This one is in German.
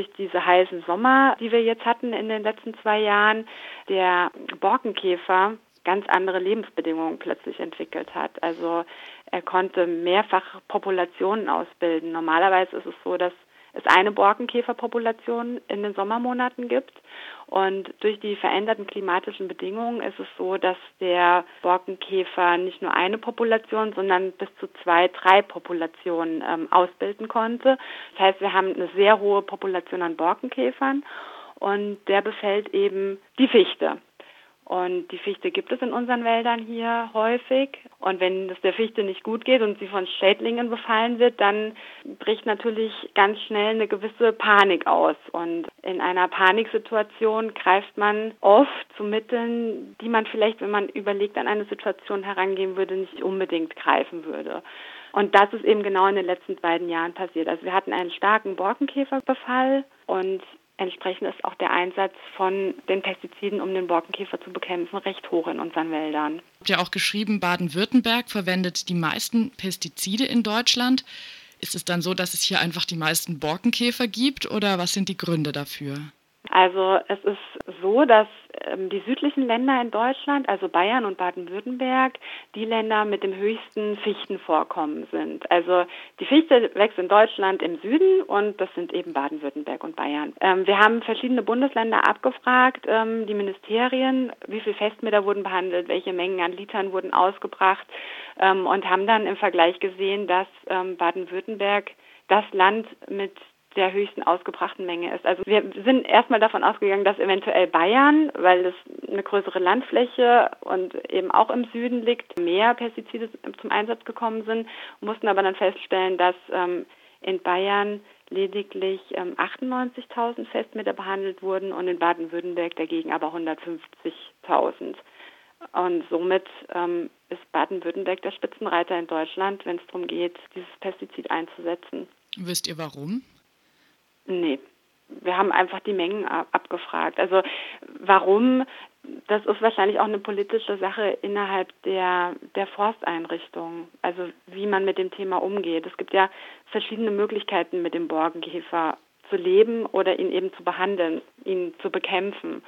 durch diese heißen Sommer, die wir jetzt hatten in den letzten zwei Jahren, der Borkenkäfer ganz andere Lebensbedingungen plötzlich entwickelt hat. Also er konnte mehrfach Populationen ausbilden. Normalerweise ist es so, dass es eine Borkenkäferpopulation in den Sommermonaten gibt. Und durch die veränderten klimatischen Bedingungen ist es so, dass der Borkenkäfer nicht nur eine Population, sondern bis zu zwei, drei Populationen ähm, ausbilden konnte. Das heißt, wir haben eine sehr hohe Population an Borkenkäfern und der befällt eben die Fichte. Und die Fichte gibt es in unseren Wäldern hier häufig. Und wenn es der Fichte nicht gut geht und sie von Schädlingen befallen wird, dann bricht natürlich ganz schnell eine gewisse Panik aus. Und in einer Paniksituation greift man oft zu Mitteln, die man vielleicht, wenn man überlegt, an eine Situation herangehen würde, nicht unbedingt greifen würde. Und das ist eben genau in den letzten beiden Jahren passiert. Also wir hatten einen starken Borkenkäferbefall und Entsprechend ist auch der Einsatz von den Pestiziden, um den Borkenkäfer zu bekämpfen, recht hoch in unseren Wäldern. Ihr habt ja auch geschrieben, Baden-Württemberg verwendet die meisten Pestizide in Deutschland. Ist es dann so, dass es hier einfach die meisten Borkenkäfer gibt oder was sind die Gründe dafür? Also es ist so, dass ähm, die südlichen Länder in Deutschland, also Bayern und Baden-Württemberg, die Länder mit dem höchsten Fichtenvorkommen sind. Also die Fichte wächst in Deutschland im Süden und das sind eben Baden-Württemberg und Bayern. Ähm, wir haben verschiedene Bundesländer abgefragt, ähm, die Ministerien, wie viel Festmeter wurden behandelt, welche Mengen an Litern wurden ausgebracht ähm, und haben dann im Vergleich gesehen, dass ähm, Baden-Württemberg das Land mit der höchsten ausgebrachten Menge ist. Also wir sind erstmal davon ausgegangen, dass eventuell Bayern, weil es eine größere Landfläche und eben auch im Süden liegt, mehr Pestizide zum Einsatz gekommen sind, mussten aber dann feststellen, dass ähm, in Bayern lediglich ähm, 98.000 Festmeter behandelt wurden und in Baden-Württemberg dagegen aber 150.000. Und somit ähm, ist Baden-Württemberg der Spitzenreiter in Deutschland, wenn es darum geht, dieses Pestizid einzusetzen. Wisst ihr warum? Nee. Wir haben einfach die Mengen abgefragt. Also warum? Das ist wahrscheinlich auch eine politische Sache innerhalb der, der Forsteinrichtungen, also wie man mit dem Thema umgeht. Es gibt ja verschiedene Möglichkeiten, mit dem Borkenkäfer zu leben oder ihn eben zu behandeln, ihn zu bekämpfen.